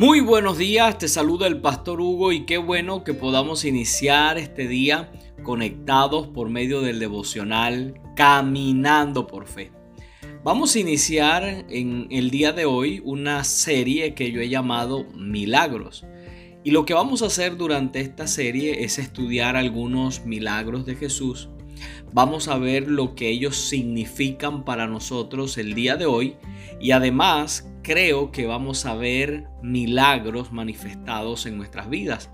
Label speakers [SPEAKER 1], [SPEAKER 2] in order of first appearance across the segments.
[SPEAKER 1] Muy buenos días, te saluda el pastor Hugo y qué bueno que podamos iniciar este día conectados por medio del devocional Caminando por Fe. Vamos a iniciar en el día de hoy una serie que yo he llamado Milagros. Y lo que vamos a hacer durante esta serie es estudiar algunos milagros de Jesús. Vamos a ver lo que ellos significan para nosotros el día de hoy y además creo que vamos a ver milagros manifestados en nuestras vidas.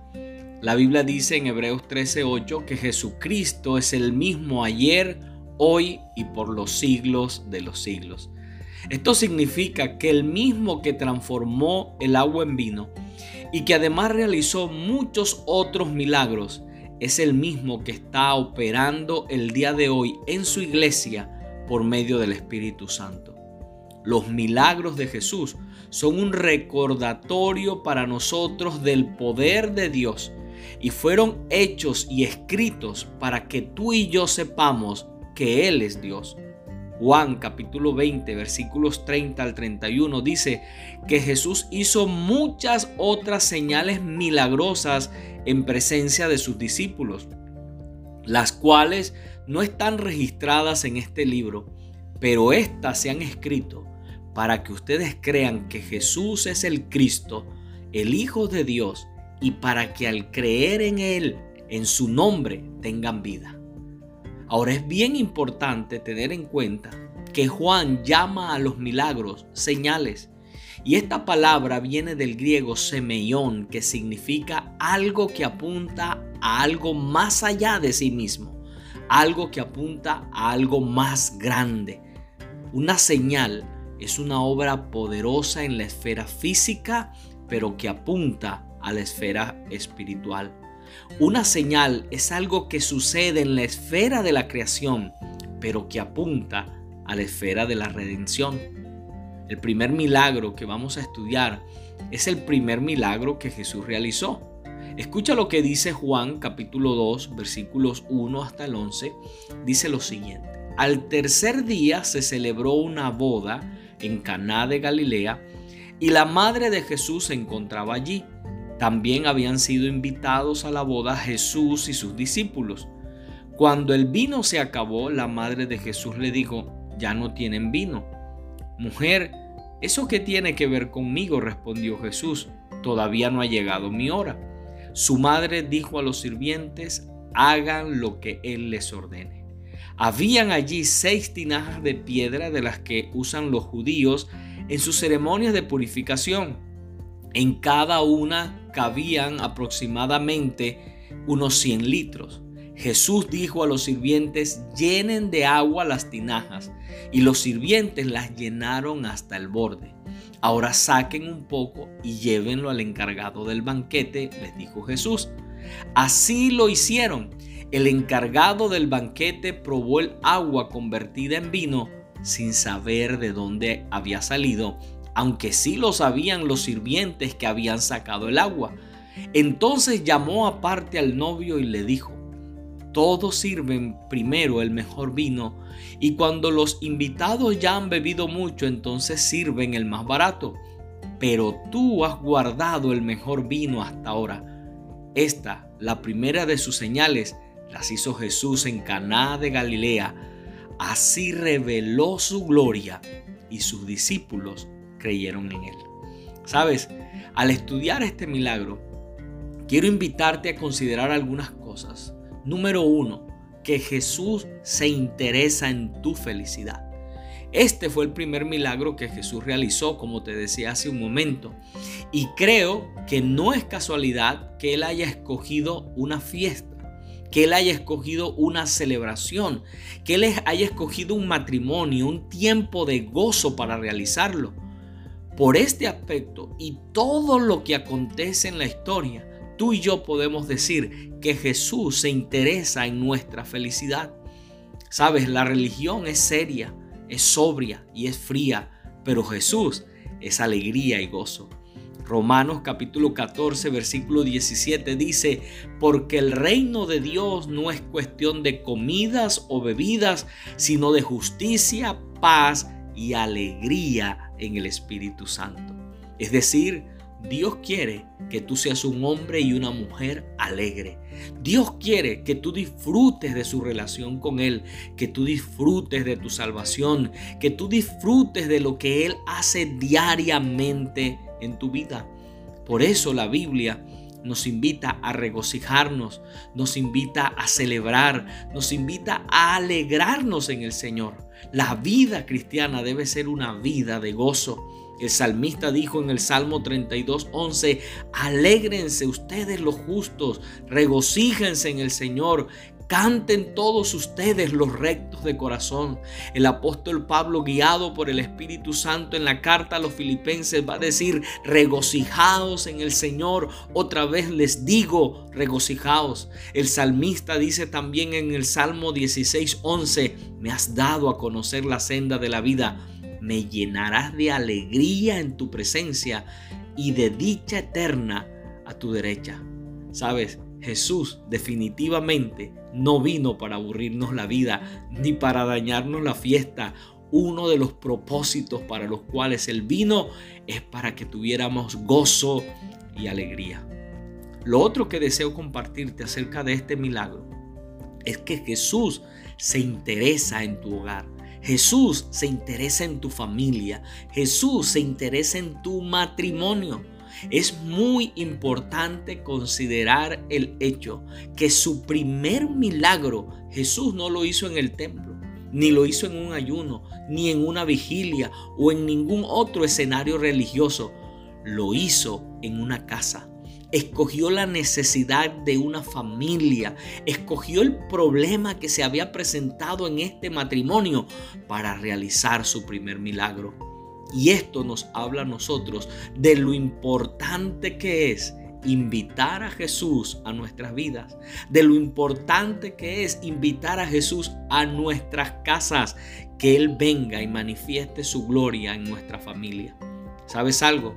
[SPEAKER 1] La Biblia dice en Hebreos 13:8 que Jesucristo es el mismo ayer, hoy y por los siglos de los siglos. Esto significa que el mismo que transformó el agua en vino y que además realizó muchos otros milagros, es el mismo que está operando el día de hoy en su iglesia por medio del Espíritu Santo. Los milagros de Jesús son un recordatorio para nosotros del poder de Dios y fueron hechos y escritos para que tú y yo sepamos que Él es Dios. Juan capítulo 20 versículos 30 al 31 dice que Jesús hizo muchas otras señales milagrosas en presencia de sus discípulos, las cuales no están registradas en este libro, pero éstas se han escrito para que ustedes crean que Jesús es el Cristo, el Hijo de Dios, y para que al creer en Él, en su nombre, tengan vida. Ahora es bien importante tener en cuenta que Juan llama a los milagros señales. Y esta palabra viene del griego semeión, que significa algo que apunta a algo más allá de sí mismo, algo que apunta a algo más grande. Una señal es una obra poderosa en la esfera física, pero que apunta a la esfera espiritual. Una señal es algo que sucede en la esfera de la creación, pero que apunta a la esfera de la redención. El primer milagro que vamos a estudiar es el primer milagro que Jesús realizó. Escucha lo que dice Juan capítulo 2 versículos 1 hasta el 11. Dice lo siguiente. Al tercer día se celebró una boda en Caná de Galilea, y la madre de Jesús se encontraba allí. También habían sido invitados a la boda Jesús y sus discípulos. Cuando el vino se acabó, la madre de Jesús le dijo, ya no tienen vino. Mujer, ¿eso qué tiene que ver conmigo? respondió Jesús, todavía no ha llegado mi hora. Su madre dijo a los sirvientes, hagan lo que él les ordene. Habían allí seis tinajas de piedra de las que usan los judíos en sus ceremonias de purificación. En cada una cabían aproximadamente unos 100 litros. Jesús dijo a los sirvientes, llenen de agua las tinajas, y los sirvientes las llenaron hasta el borde. Ahora saquen un poco y llévenlo al encargado del banquete, les dijo Jesús. Así lo hicieron el encargado del banquete probó el agua convertida en vino sin saber de dónde había salido, aunque sí lo sabían los sirvientes que habían sacado el agua. Entonces llamó aparte al novio y le dijo, todos sirven primero el mejor vino y cuando los invitados ya han bebido mucho, entonces sirven el más barato. Pero tú has guardado el mejor vino hasta ahora. Esta, la primera de sus señales, las hizo Jesús en Caná de Galilea. Así reveló su gloria y sus discípulos creyeron en él. Sabes, al estudiar este milagro, quiero invitarte a considerar algunas cosas. Número uno, que Jesús se interesa en tu felicidad. Este fue el primer milagro que Jesús realizó, como te decía hace un momento. Y creo que no es casualidad que Él haya escogido una fiesta que Él haya escogido una celebración, que Él haya escogido un matrimonio, un tiempo de gozo para realizarlo. Por este aspecto y todo lo que acontece en la historia, tú y yo podemos decir que Jesús se interesa en nuestra felicidad. Sabes, la religión es seria, es sobria y es fría, pero Jesús es alegría y gozo. Romanos capítulo 14 versículo 17 dice, porque el reino de Dios no es cuestión de comidas o bebidas, sino de justicia, paz y alegría en el Espíritu Santo. Es decir, Dios quiere que tú seas un hombre y una mujer alegre. Dios quiere que tú disfrutes de su relación con Él, que tú disfrutes de tu salvación, que tú disfrutes de lo que Él hace diariamente en tu vida. Por eso la Biblia nos invita a regocijarnos, nos invita a celebrar, nos invita a alegrarnos en el Señor. La vida cristiana debe ser una vida de gozo. El salmista dijo en el Salmo 32, 11, alégrense ustedes los justos, regocíjense en el Señor, Canten todos ustedes los rectos de corazón. El apóstol Pablo, guiado por el Espíritu Santo en la carta a los filipenses, va a decir, regocijaos en el Señor. Otra vez les digo, regocijaos. El salmista dice también en el Salmo 16, 11, me has dado a conocer la senda de la vida. Me llenarás de alegría en tu presencia y de dicha eterna a tu derecha. Sabes, Jesús definitivamente no vino para aburrirnos la vida ni para dañarnos la fiesta. Uno de los propósitos para los cuales Él vino es para que tuviéramos gozo y alegría. Lo otro que deseo compartirte acerca de este milagro es que Jesús se interesa en tu hogar. Jesús se interesa en tu familia. Jesús se interesa en tu matrimonio. Es muy importante considerar el hecho que su primer milagro Jesús no lo hizo en el templo, ni lo hizo en un ayuno, ni en una vigilia o en ningún otro escenario religioso. Lo hizo en una casa. Escogió la necesidad de una familia, escogió el problema que se había presentado en este matrimonio para realizar su primer milagro. Y esto nos habla a nosotros de lo importante que es invitar a Jesús a nuestras vidas, de lo importante que es invitar a Jesús a nuestras casas, que Él venga y manifieste su gloria en nuestra familia. ¿Sabes algo?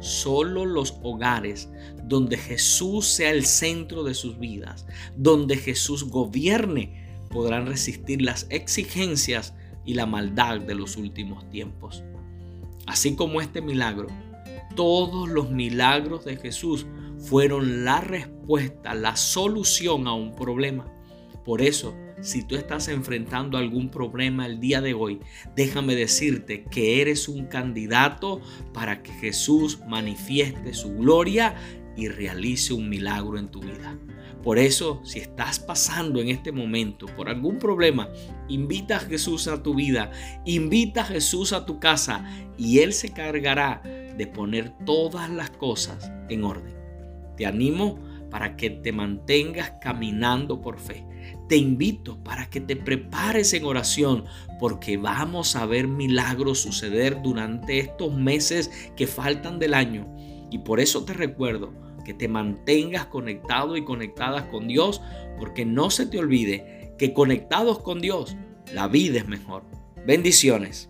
[SPEAKER 1] Solo los hogares donde Jesús sea el centro de sus vidas, donde Jesús gobierne, podrán resistir las exigencias y la maldad de los últimos tiempos. Así como este milagro, todos los milagros de Jesús fueron la respuesta, la solución a un problema. Por eso, si tú estás enfrentando algún problema el día de hoy, déjame decirte que eres un candidato para que Jesús manifieste su gloria y realice un milagro en tu vida. Por eso, si estás pasando en este momento por algún problema, invita a Jesús a tu vida, invita a Jesús a tu casa y Él se cargará de poner todas las cosas en orden. Te animo para que te mantengas caminando por fe. Te invito para que te prepares en oración porque vamos a ver milagros suceder durante estos meses que faltan del año. Y por eso te recuerdo, que te mantengas conectado y conectadas con Dios, porque no se te olvide que conectados con Dios, la vida es mejor. Bendiciones.